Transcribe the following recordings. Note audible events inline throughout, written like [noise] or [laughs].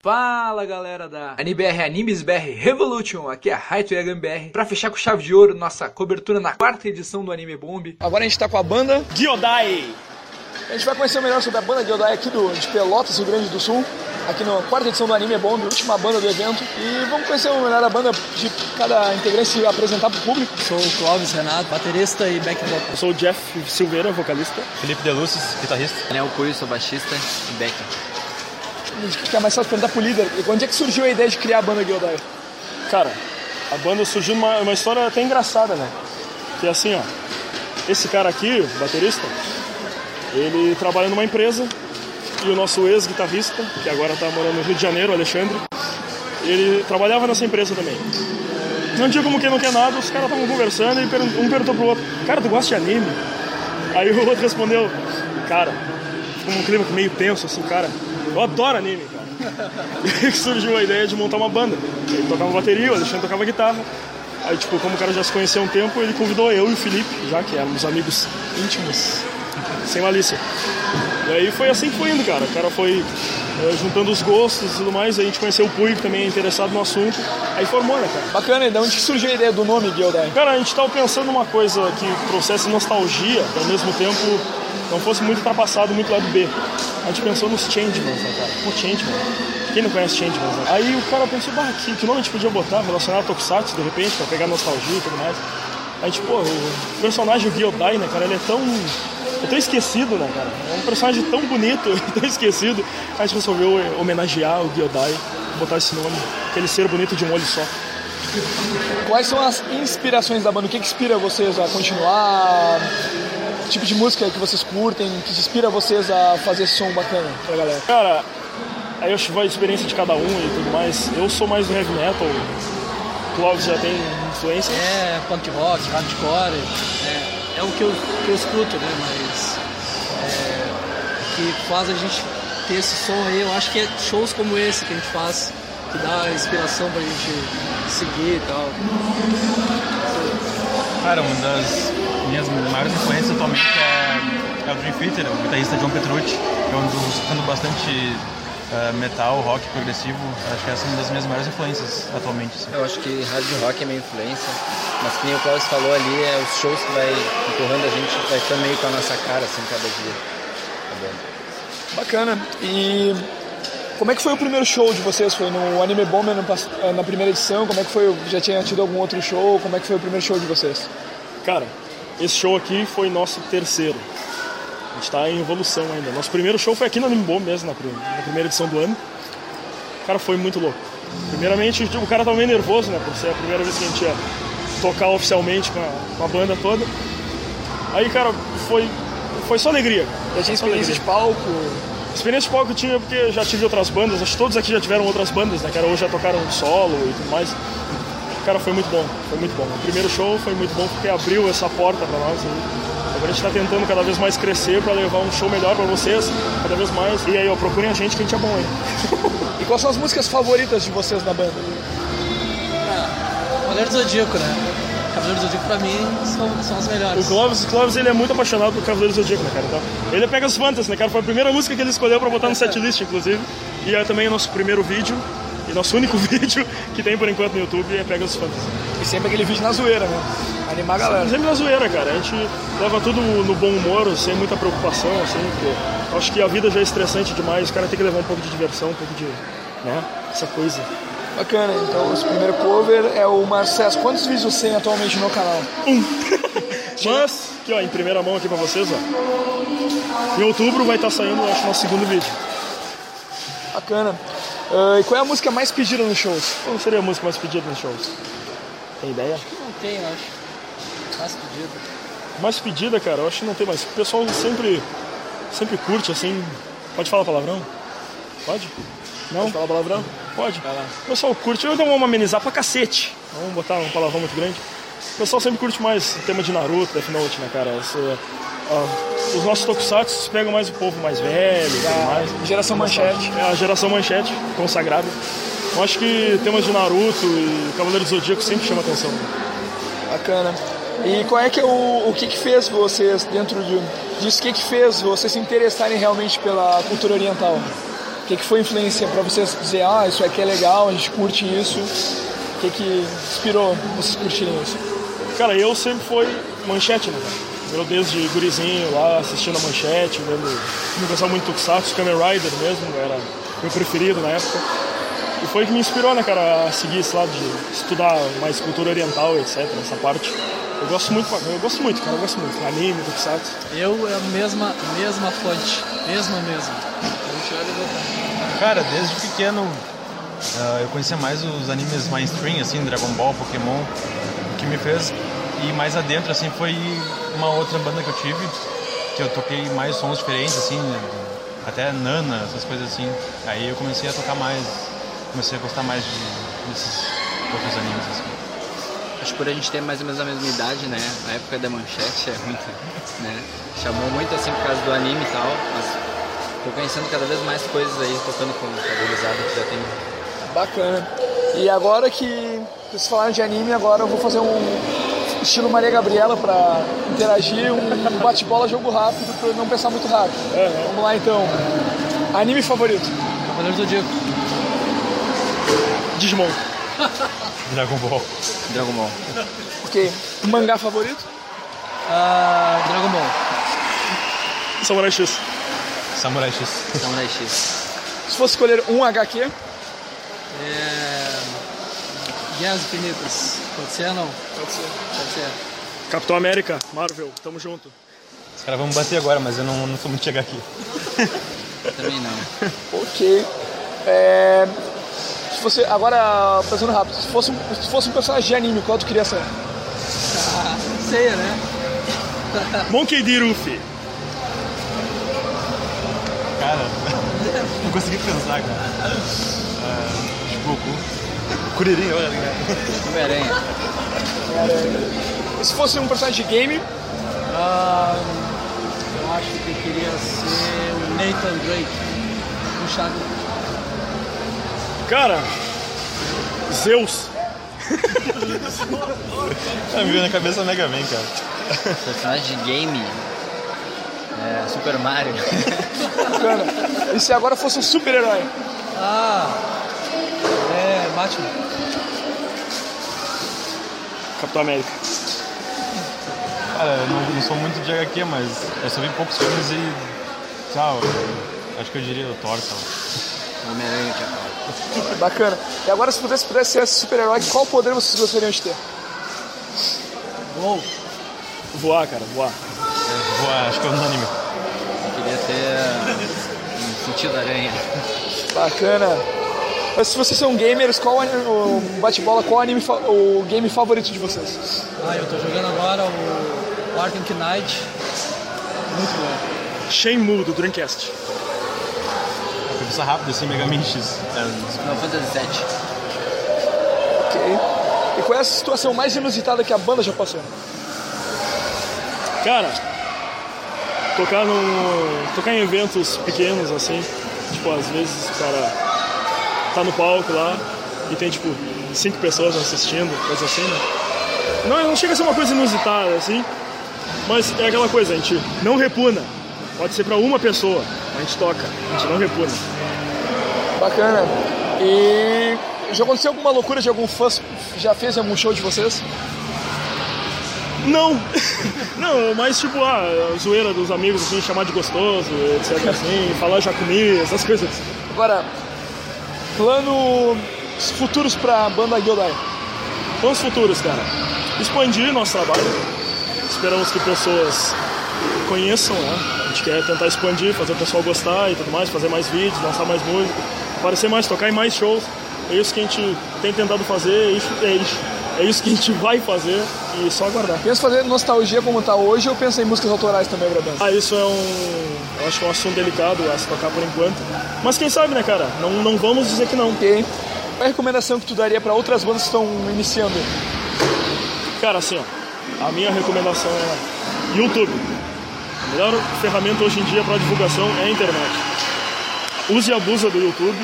Fala galera da AniBR Animes BR Revolution, aqui é a Raito BR para fechar com chave de ouro nossa cobertura na quarta edição do Anime Bomb. Agora a gente tá com a banda Gyodai. A gente vai conhecer melhor sobre a banda Gyodai aqui do, de Pelotas, Rio Grande do Sul, aqui na quarta edição do Anime Bomb, última banda do evento. E vamos conhecer melhor a banda de cada integrante se apresentar pro público. Sou o Clóvis Renato, baterista e back vocal. Eu sou o Jeff Silveira, vocalista. Felipe Deluces, guitarrista. Daniel Cuyo, sou baixista e back. Fica é mais fácil perguntar pro líder. E quando é que surgiu a ideia de criar a banda Gyodai? Cara, a banda surgiu uma, uma história até engraçada, né? Que é assim, ó. Esse cara aqui, baterista, ele trabalha numa empresa e o nosso ex-guitarrista, que agora tá morando no Rio de Janeiro, Alexandre, ele trabalhava nessa empresa também. Não dia como quem não quer nada, os caras estavam conversando e um perguntou pro outro, cara, tu gosta de anime? Aí o outro respondeu, cara, ficou um clima meio tenso assim, cara, eu adoro anime, cara. E [laughs] aí surgiu a ideia de montar uma banda. Ele tocava bateria, o Alexandre tocava guitarra. Aí, tipo, como o cara já se conhecia há um tempo, ele convidou eu e o Felipe, já que éramos amigos íntimos, sem malícia. E aí foi assim que foi indo, cara. O cara foi juntando os gostos e tudo mais. A gente conheceu o Puig também interessado no assunto. Aí formou, né, cara? Bacana, e de onde surgiu a ideia do nome Gyodai? Cara, a gente tava pensando numa coisa que trouxesse nostalgia, ao mesmo tempo não fosse muito ultrapassado, muito lado B. A gente pensou nos Changemans, né, cara? Pô, Changeman. Quem não conhece Changemans, né? Aí o cara pensou, bah, que, que nome a gente podia botar relacionado a Tokusatsu, de repente, pra pegar nostalgia e tudo mais. A gente, pô, o personagem o Gyodai, né, cara, ele é tão... É tão esquecido, né, cara? É um personagem tão bonito [laughs] e tão esquecido. A gente resolveu homenagear o Gyodai, botar esse nome, aquele ser bonito de um olho só. Quais são as inspirações da banda? O que, que inspira vocês a continuar? Que tipo de música que vocês curtem, que inspira vocês a fazer esse som bacana pra galera? Cara, aí eu acho que vai a experiência de cada um e tudo mais. Eu sou mais do heavy metal, o Clóvis já tem influência. É, punk rock, hardcore, é, é o que eu, que eu escuto, né? Mas é, o que faz a gente ter esse som aí, eu acho que é shows como esse que a gente faz, que dá inspiração pra gente seguir e tal. Cara, uma das minhas maiores influências atualmente é, é o Dream Theater, o guitarrista John Petrucci. Eu ando escutando bastante uh, metal, rock progressivo. Acho que essa é uma das minhas maiores influências atualmente. Assim. Eu acho que hard rock é minha influência. Mas que nem o Klaus falou ali, é os shows que vai empurrando a gente, vai ficando meio com a nossa cara, assim, cada dia. Tá Bacana. E como é que foi o primeiro show de vocês? Foi no Anime Bomber na primeira edição? Como é que foi? Já tinha tido algum outro show? Como é que foi o primeiro show de vocês? Cara, esse show aqui foi nosso terceiro. A gente está em evolução ainda. Nosso primeiro show foi aqui no Anime Bomb mesmo, na, primeira edição do ano. Cara, foi muito louco. Primeiramente, o cara tava meio nervoso, né? Por ser a primeira vez que a gente ia tocar oficialmente com a, com a banda toda. Aí, cara, foi, foi só alegria. Já tinha experiência de palco? Experiência de palco eu tinha porque já tive outras bandas, acho que todos aqui já tiveram outras bandas, né? Que hoje já tocaram solo e tudo mais. Cara, foi muito bom, foi muito bom. O primeiro show foi muito bom porque abriu essa porta para nós. E agora a gente está tentando cada vez mais crescer para levar um show melhor para vocês, cada vez mais. E aí, ó, procurem a gente que a gente é bom, hein? e quais são as músicas favoritas de vocês na banda? Ah, Cavaleiro do Zodíaco, né? Cavaleiro do Zodíaco pra mim são, são as melhores. O Clóvis, o Clóvis ele é muito apaixonado por Cavaleiro do Zodíaco, né, cara? Então, ele pega os Fantasy, né, cara? Foi a primeira música que ele escolheu pra botar no setlist, inclusive. E é também o nosso primeiro vídeo. E nosso único [laughs] vídeo que tem por enquanto no YouTube é Pega os Fantasy. E sempre aquele vídeo na zoeira, né? Animar a galera. Sempre na zoeira, cara. A gente leva tudo no bom humor, sem muita preocupação, assim, porque acho que a vida já é estressante demais, o cara tem que levar um pouco de diversão, um pouco de. né? Essa coisa. Bacana, então o primeiro cover é o Marcelo. Quantos vídeos você tem atualmente no canal? Um. [laughs] Mas, aqui ó, em primeira mão aqui pra vocês, ó. Em outubro vai estar saindo, acho, nosso segundo vídeo. Bacana. Uh, e qual é a música mais pedida nos shows? Qual seria a música mais pedida nos shows? Tem ideia? Acho que não tem, acho. Mais pedida. Mais pedida, cara, eu acho que não tem mais. O pessoal sempre, sempre curte, assim. Pode falar palavrão? Pode? Não? Pode falar palavrão? Pode. O pessoal curte. Eu vamos amenizar pra cacete. Vamos botar um palavrão muito grande. O pessoal sempre curte mais o tema de Naruto, Death Note, né, cara? Esse, uh, os nossos tokusatsu pegam mais o povo mais velho, mais. Geração manchete. É a geração manchete, consagrada. Eu acho que temas de Naruto e Cavaleiro do Zodíaco sempre chama atenção. Bacana. E qual é que é o, o que, que fez vocês, dentro de, disso, o que, que fez vocês se interessarem realmente pela cultura oriental? Que, que foi a influência para vocês dizer, ah, isso aqui é legal, a gente curte isso? O que, que inspirou vocês curtirem isso? Cara, eu sempre foi manchete, né, cara? Eu desde gurizinho lá, assistindo a manchete, vendo. Me gostava muito do Tokusatsu, Kamen Rider mesmo, era meu preferido na época. E foi que me inspirou, né, cara, a seguir esse lado de estudar mais cultura oriental, etc, essa parte. Eu gosto muito, eu gosto muito, cara, eu gosto muito. Anime, Tokusatsu. Eu é a mesma, mesma fonte, mesma mesmo. A. Cara, desde pequeno uh, eu conhecia mais os animes mainstream, assim, Dragon Ball, Pokémon. O que me fez ir mais adentro, assim, foi uma outra banda que eu tive, que eu toquei mais sons diferentes, assim, até Nana, essas coisas assim. Aí eu comecei a tocar mais, comecei a gostar mais de, desses outros animes, assim. Acho que por a gente ter mais ou menos a mesma idade, né? Na época da manchete é muito, né? Chamou muito assim por causa do anime e tal, mas tô conhecendo cada vez mais coisas aí, tocando com a gurizada que já tem. Bacana. E agora que vocês falaram de anime, agora eu vou fazer um estilo Maria Gabriela para interagir, um [laughs] bate-bola jogo rápido para não pensar muito rápido. Vamos lá então. Anime favorito? Cavaleiro do Zodíaco. Digimon. [laughs] Dragon Ball. Dragon Ball. Ok. Mangá favorito? Ah, Dragon Ball. Samurai X. Samurai X. Samurai X. Se fosse escolher um HQ, É... Guerras Infinitas. Pode ser ou não? pode ser. Pode ser. Capitão América, Marvel, tamo junto. Os caras vão me bater agora, mas eu não, não sou muito chegar [laughs] aqui. Também não. Ok. É, Se fosse, agora, pensando rápido, se fosse, um, se fosse um personagem de anime, qual tu queria ser? Ah, ceia, né? Monkey D. Luffy. Cara, [laughs] não consegui pensar, cara. Uh, tipo, o Kuririn, olha, ligado? Homem-Aranha. E se fosse um personagem de game, Ah, eu acho que eu queria ser o Nathan Drake. Puxado. Cara, Zeus. Ah, [laughs] me veio na cabeça Mega Man, cara. Personagem de game. É, Super Mario. [laughs] bacana. E se agora fosse um super-herói? Ah, é Batman. Capitão América. Cara, eu não, não sou muito de HQ, mas eu só vi poucos filmes e. Tchau. Acho que eu diria o Thor, sabe? Homem-Aranha falado. Bacana. E agora, se pudesse, pudesse ser esse super-herói, qual poder vocês gostariam de ter? Uou. Voar, cara, voar. Voar, acho que é unânime. Eu queria ter um sentido aranha. Bacana. Mas se vocês são gamers, qual o bate-bola, qual anime o game favorito de vocês? Ah, eu tô jogando agora o Arkham Knight. Muito bom. Shenmue do Dreamcast. Cabeça rápida, assim, Mega Man X. É, Final Fantasy VII. Ok. E qual é a situação mais inusitada que a banda já passou? Cara, tocar no. tocar em eventos pequenos assim, tipo, às vezes o cara tá no palco lá e tem tipo cinco pessoas assistindo, coisa assim, né? Não, não chega a ser uma coisa inusitada, assim, mas é aquela coisa, a gente não repuna. Pode ser pra uma pessoa, a gente toca, a gente não repuna. Bacana. E já aconteceu alguma loucura de algum fã já fez algum show de vocês? Não! [laughs] Não, mas tipo, ah, a zoeira dos amigos, assim, chamar de gostoso, etc, assim, falar já comi, essas coisas. Agora, planos futuros pra banda Gyodai. Planos futuros, cara. Expandir nosso trabalho. Esperamos que pessoas conheçam, né? A gente quer tentar expandir, fazer o pessoal gostar e tudo mais, fazer mais vídeos, lançar mais música, aparecer mais, tocar em mais shows. É isso que a gente tem tentado fazer, é isso, é isso, é isso que a gente [laughs] vai fazer e só aguardar. Pensa fazer nostalgia como tá hoje ou pensa em músicas autorais também pra banda? Ah, isso é um. Eu acho que é um assunto delicado a se tocar por enquanto. Mas quem sabe, né, cara? Não, não vamos dizer que não. Ok. Qual é a recomendação que tu daria pra outras bandas que estão iniciando? Cara, assim, ó, a minha recomendação é YouTube. A melhor ferramenta hoje em dia para divulgação é a internet. Use e abusa do YouTube,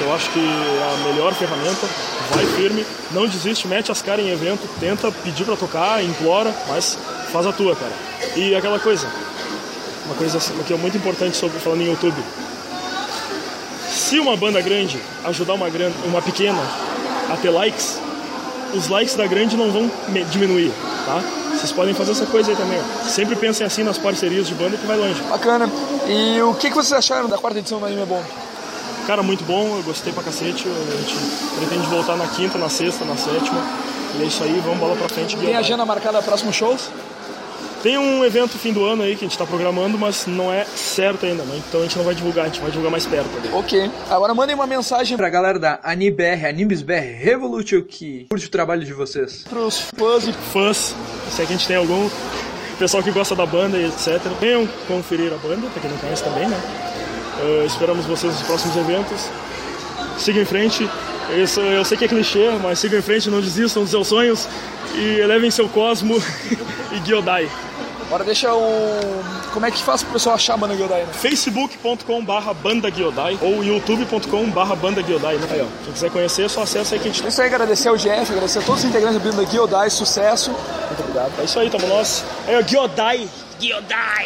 eu acho que é a melhor ferramenta. Vai firme, não desiste, mete as caras em evento, tenta pedir para tocar, implora, mas faz a tua, cara. E aquela coisa, uma coisa que é muito importante sobre falando em YouTube. se uma banda grande ajudar uma, grande, uma pequena a ter likes, os likes da grande não vão diminuir, tá? Vocês podem fazer essa coisa aí também. Sempre pensem assim nas parcerias de banda que vai longe. Bacana. E o que, que vocês acharam da quarta edição do Anime Bom? Cara, muito bom, eu gostei pra cacete. A gente pretende voltar na quinta, na sexta, na sétima. E é isso aí, vamos bola pra frente. Tem agenda marcada para próximos shows? Tem um evento fim do ano aí que a gente está programando, mas não é certo ainda, né? então a gente não vai divulgar, a gente vai divulgar mais perto. Ali. Ok. Agora mandem uma mensagem pra galera da AniBR, AnimesBR, Revolution que curte o trabalho de vocês. Pros fãs e fãs, se é que a gente tem algum, pessoal que gosta da banda e etc. Venham conferir a banda, pra quem não conhece também, né? Uh, esperamos vocês nos próximos eventos. Sigam em frente. Isso, eu sei que é clichê, mas sigam em frente, não desistam dos seus sonhos e elevem seu cosmo [laughs] e Gyodai. Agora deixa o. Como é que faz pro pessoal achar a banda Gyodai, né? facebook.com barra banda ou youtube.com barra banda né? Aí, ó. Quem quiser conhecer, é só acessa aí que a gente. É isso aí, agradecer ao Jeff, agradecer a todos os integrantes da banda Gyodai, sucesso. Muito obrigado. É isso aí, tamo nós. Aí, ó, Gyodai. Gyodai.